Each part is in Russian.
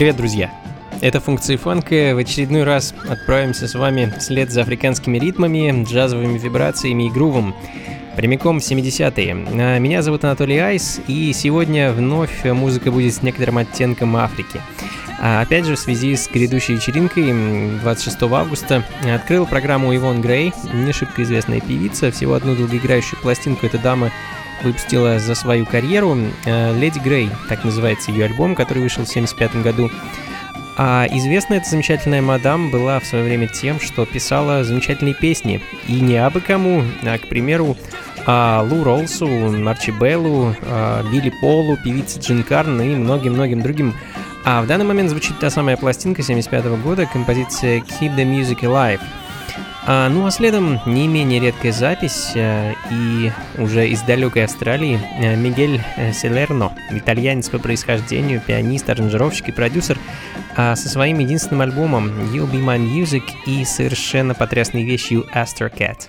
Привет, друзья! Это функции фанка. В очередной раз отправимся с вами вслед за африканскими ритмами, джазовыми вибрациями и грувом. Прямиком в 70-е. А, меня зовут Анатолий Айс, и сегодня вновь музыка будет с некоторым оттенком Африки. А опять же, в связи с грядущей вечеринкой 26 августа открыл программу Ивон Грей, не шибко известная певица, всего одну долгоиграющую пластинку эта дама выпустила за свою карьеру. Э, «Леди Грей», так называется ее альбом, который вышел в 1975 году. А известна эта замечательная мадам была в свое время тем, что писала замечательные песни. И не абы кому, а, к примеру, а, Лу Ролсу, Марчи Беллу, а, Билли Полу, певице Джин Карн и многим-многим другим. А в данный момент звучит та самая пластинка 75 года, композиция «Keep the Music Alive», а, ну а следом не менее редкая запись а, и уже из далекой Австралии а, Мигель э, Селерно, итальянец по происхождению, пианист, аранжировщик и продюсер, а, со своим единственным альбомом You'll Be My Music и совершенно потрясной вещью Astro Cat.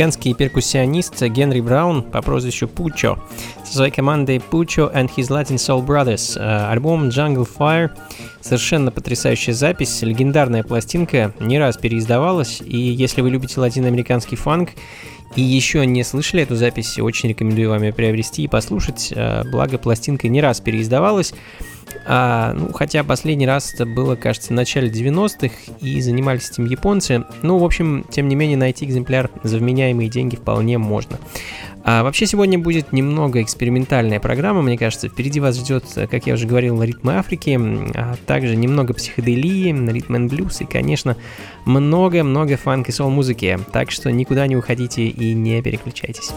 Американский перкуссионист Генри Браун по прозвищу Пучо со своей командой Pucho and His Latin Soul Brothers. Э, альбом Jungle Fire совершенно потрясающая запись, легендарная пластинка, не раз переиздавалась, и если вы любите латиноамериканский фанк и еще не слышали эту запись, очень рекомендую вам ее приобрести и послушать, э, благо пластинка не раз переиздавалась. А, ну, хотя последний раз это было, кажется, в начале 90-х, и занимались этим японцы. Ну, в общем, тем не менее, найти экземпляр за вменяемые деньги вполне можно. А вообще сегодня будет немного экспериментальная программа, мне кажется. Впереди вас ждет, как я уже говорил, ритмы Африки, а также немного психоделии, ритм and блюз и, конечно, много-много фанк и сол музыки. Так что никуда не уходите и не переключайтесь.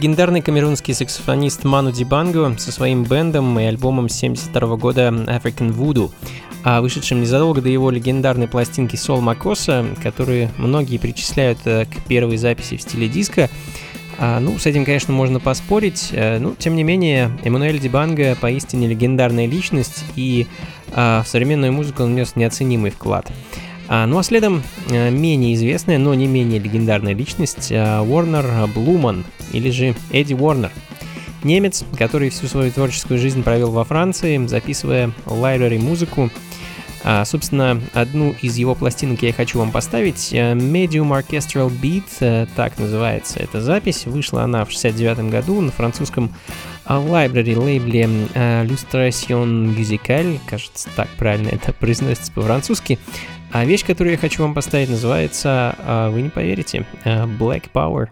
Легендарный камерунский саксофонист Ману Дибанго со своим бендом и альбомом 72 года African Voodoo, а вышедшим незадолго до его легендарной пластинки Сол Макоса, которые многие причисляют э, к первой записи в стиле диска, а, ну, с этим, конечно, можно поспорить, э, но, тем не менее, Эммануэль Дибанго поистине легендарная личность, и а, в современную музыку он внес неоценимый вклад. А, ну а следом а, менее известная, но не менее легендарная личность Уорнер Блуман, или же Эдди Уорнер. Немец, который всю свою творческую жизнь провел во Франции, записывая лайбрери музыку. А, собственно, одну из его пластинок я хочу вам поставить. Medium Orchestral Beat, так называется эта запись. Вышла она в 69 году на французском library лейбле Lustration Musical. Кажется, так правильно это произносится по-французски. А вещь, которую я хочу вам поставить, называется, а, вы не поверите, а, Black Power.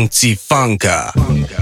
funkcji funka. funka.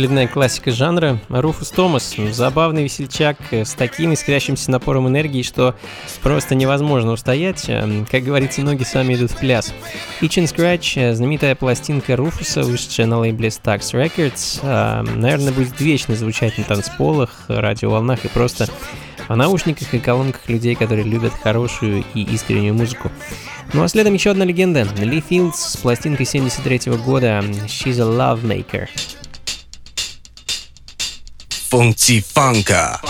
очередная классика жанра. Руфус Томас, забавный весельчак с таким искрящимся напором энергии, что просто невозможно устоять. Эм, как говорится, ноги сами идут в пляс. Itch and Scratch, э, знаменитая пластинка Руфуса, вышедшая на лейбле Stax Records, эм, наверное, будет вечно звучать на танцполах, радиоволнах и просто в наушниках и колонках людей, которые любят хорошую и искреннюю музыку. Ну а следом еще одна легенда. Ли Филдс с пластинкой 73 года «She's a Lovemaker». 风起，放歌。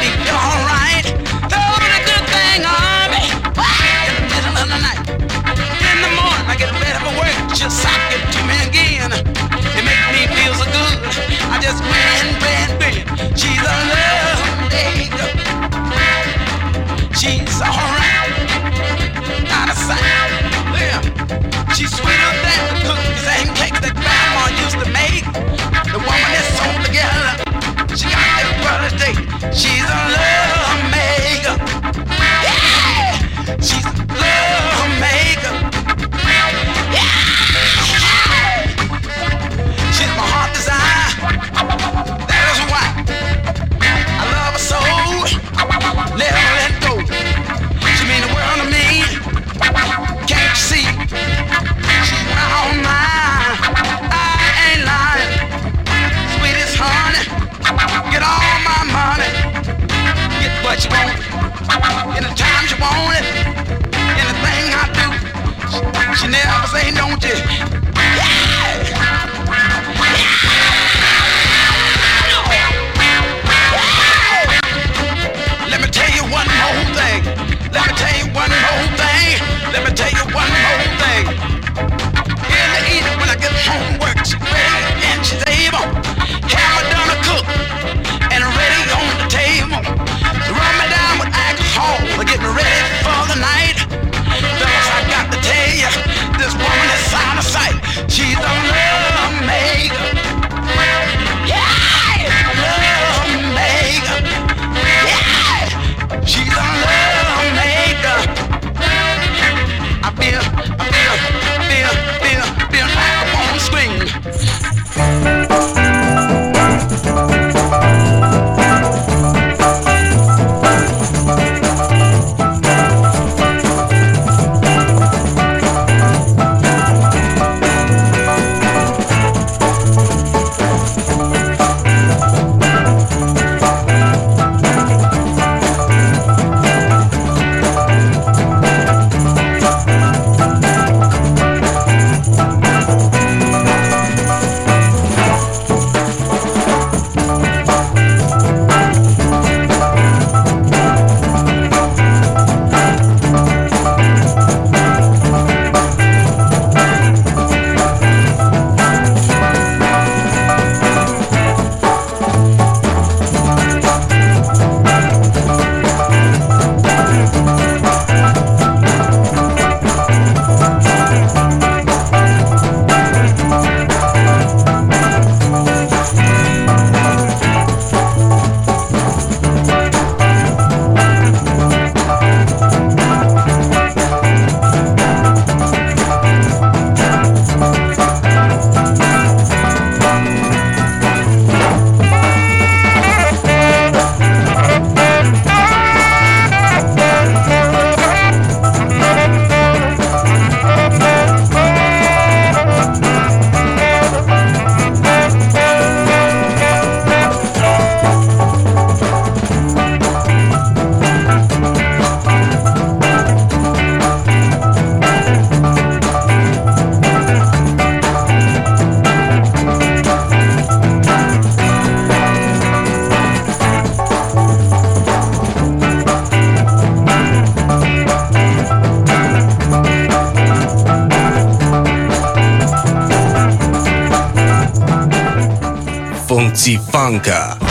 She's alright. Throwing a good thing on me. In the middle of the night. In the morning, I get work, just again. It makes me feel so good. I just. She's a lovely. She's alright. Out of sight. Yeah. She's sweeter She's alone. Zifanka.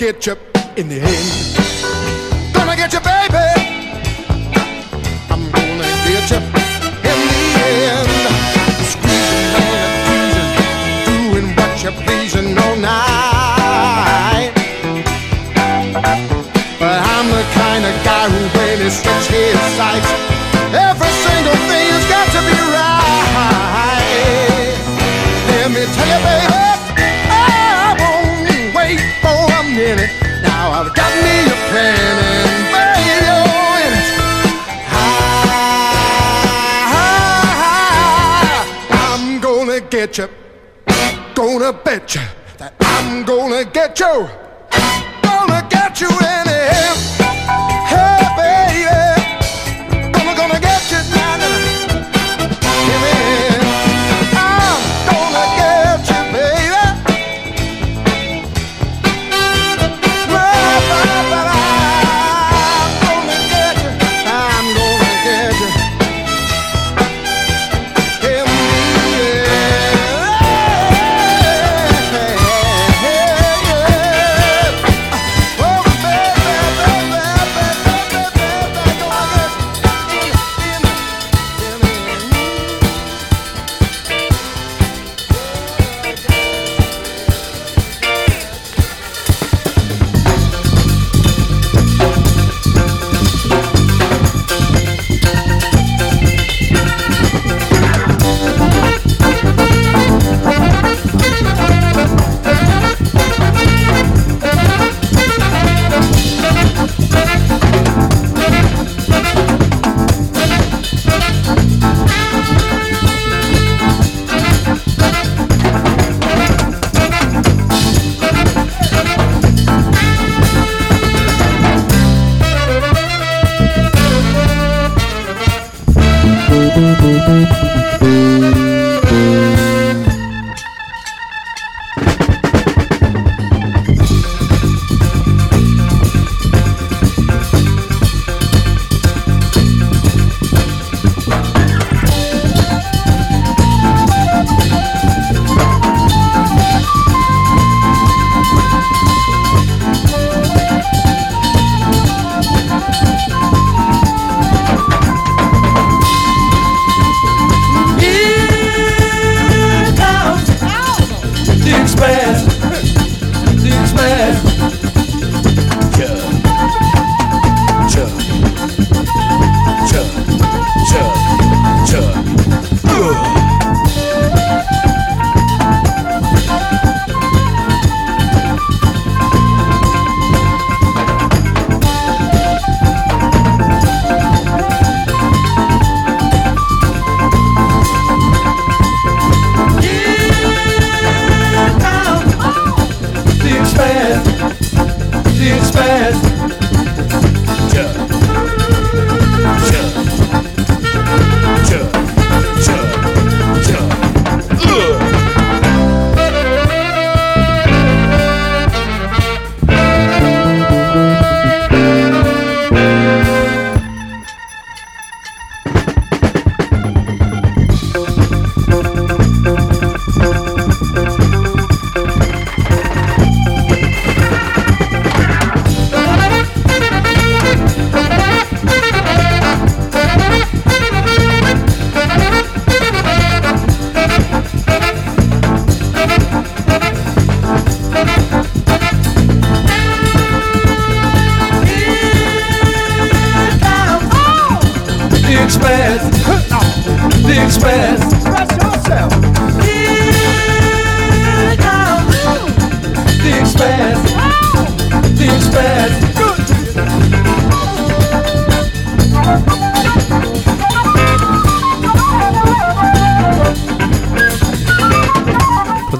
get you in the end. I bet you that I'm gonna get you.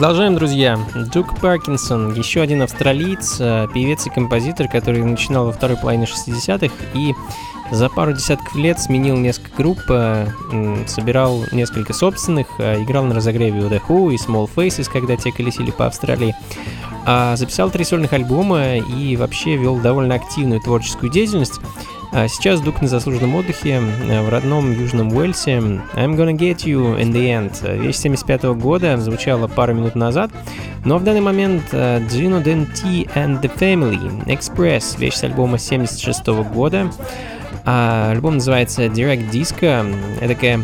Продолжаем, друзья. Дук Паркинсон, еще один австралиец, э, певец и композитор, который начинал во второй половине 60-х и за пару десятков лет сменил несколько групп, э, собирал несколько собственных, э, играл на разогреве у The Who и Small Faces, когда те колесили по Австралии. А записал три сольных альбома и вообще вел довольно активную творческую деятельность. А сейчас Дук на заслуженном отдыхе э, в родном Южном Уэльсе. I'm gonna get you in the end. Вещь 75 года звучала пару минут назад, но в данный момент э, Gino Denti and the Family Express, вещь с альбома 76 года. А альбом называется Direct Disco. Это такая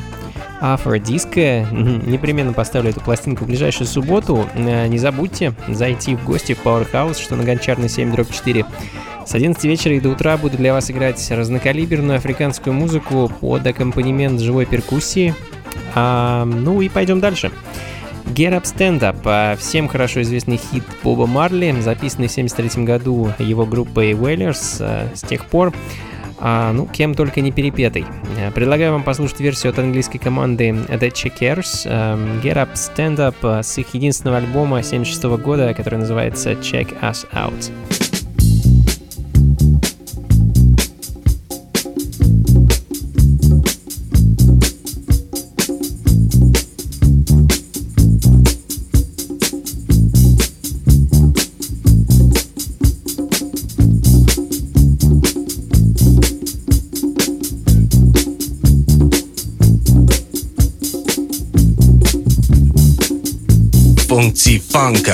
афродиско. Непременно поставлю эту пластинку в ближайшую субботу. Э, не забудьте зайти в гости в Powerhouse, что на Гончарной 7 дробь 4. С 11 вечера и до утра буду для вас играть разнокалиберную африканскую музыку под аккомпанемент живой перкуссии. А, ну и пойдем дальше. Get Up Stand Up, а, всем хорошо известный хит Боба Марли, записанный в 1973 году его группой Wailers. А, с тех пор а, ну, кем только не перепетый. Предлагаю вам послушать версию от английской команды The Checkers, Get Up Stand Up с их единственного альбома 76 года, который называется Check Us Out. Funk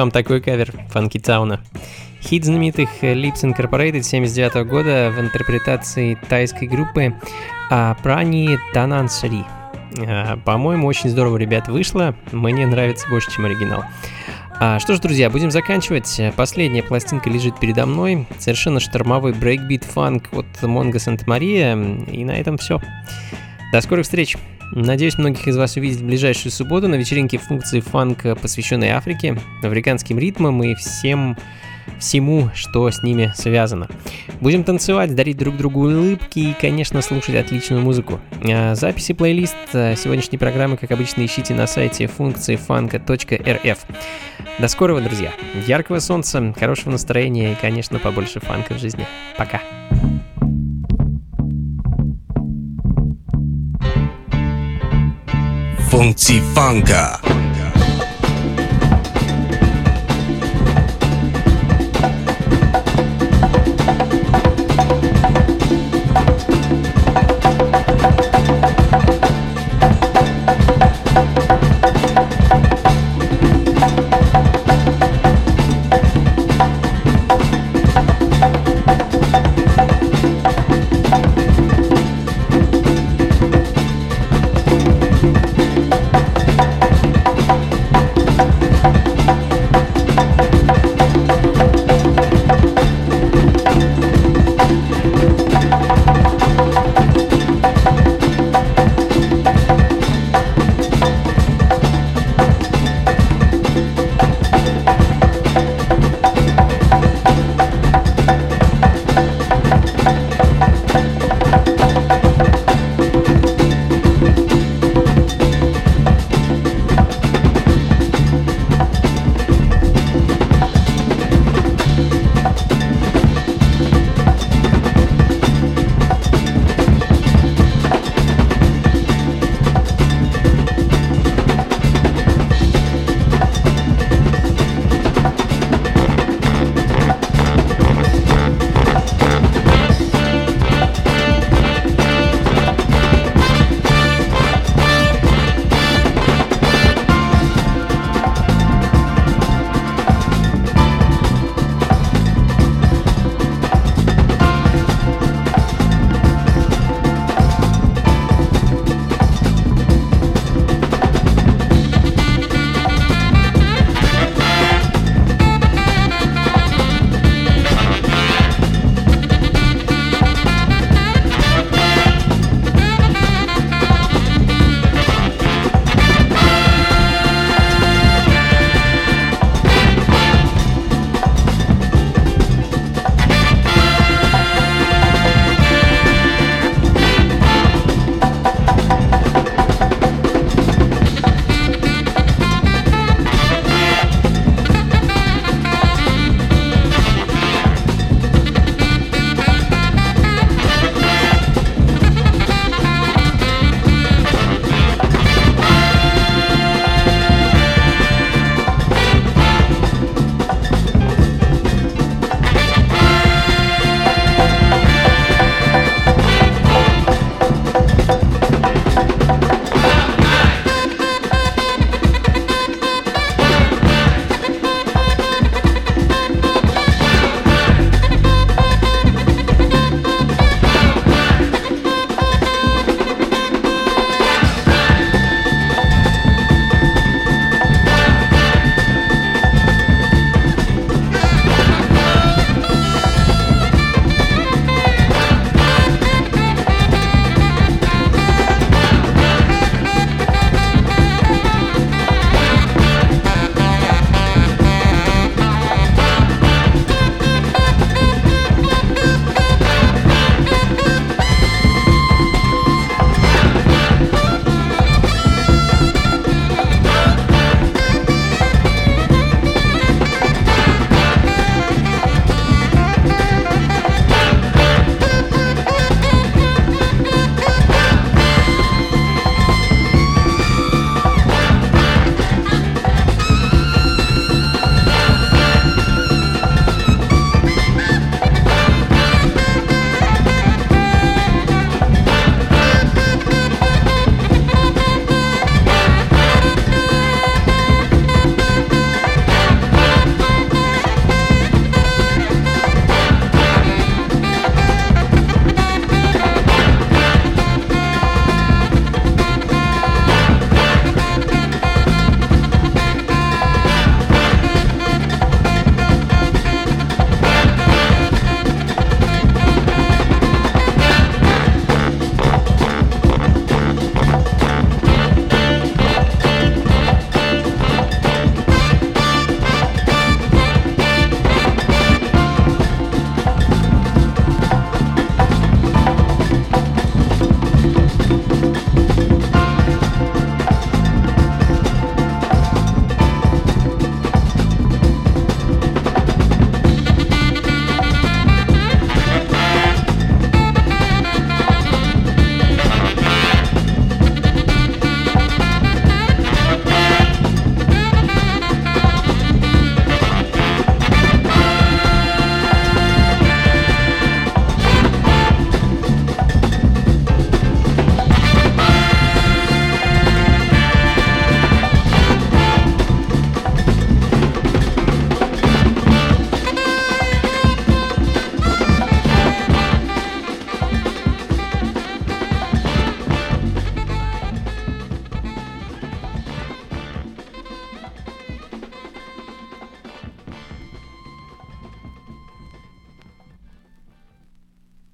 вам такой кавер Funky Town а? Хит знаменитых Lipps Incorporated 79 года в интерпретации тайской группы а, Прани Танансари. А, по-моему, очень здорово, ребят, вышло. Мне нравится больше, чем оригинал. А, что ж, друзья, будем заканчивать. Последняя пластинка лежит передо мной. Совершенно штормовой брейкбит фанк от Монго Сантамария. И на этом все. До скорых встреч! Надеюсь, многих из вас увидеть в ближайшую субботу на вечеринке функции фанка, посвященной Африке, африканским ритмам и всем всему, что с ними связано. Будем танцевать, дарить друг другу улыбки и, конечно, слушать отличную музыку. А записи плейлист а, сегодняшней программы, как обычно, ищите на сайте функции фанка.рф. До скорого, друзья. Яркого солнца, хорошего настроения и, конечно, побольше фанка в жизни. Пока. 忘记放下。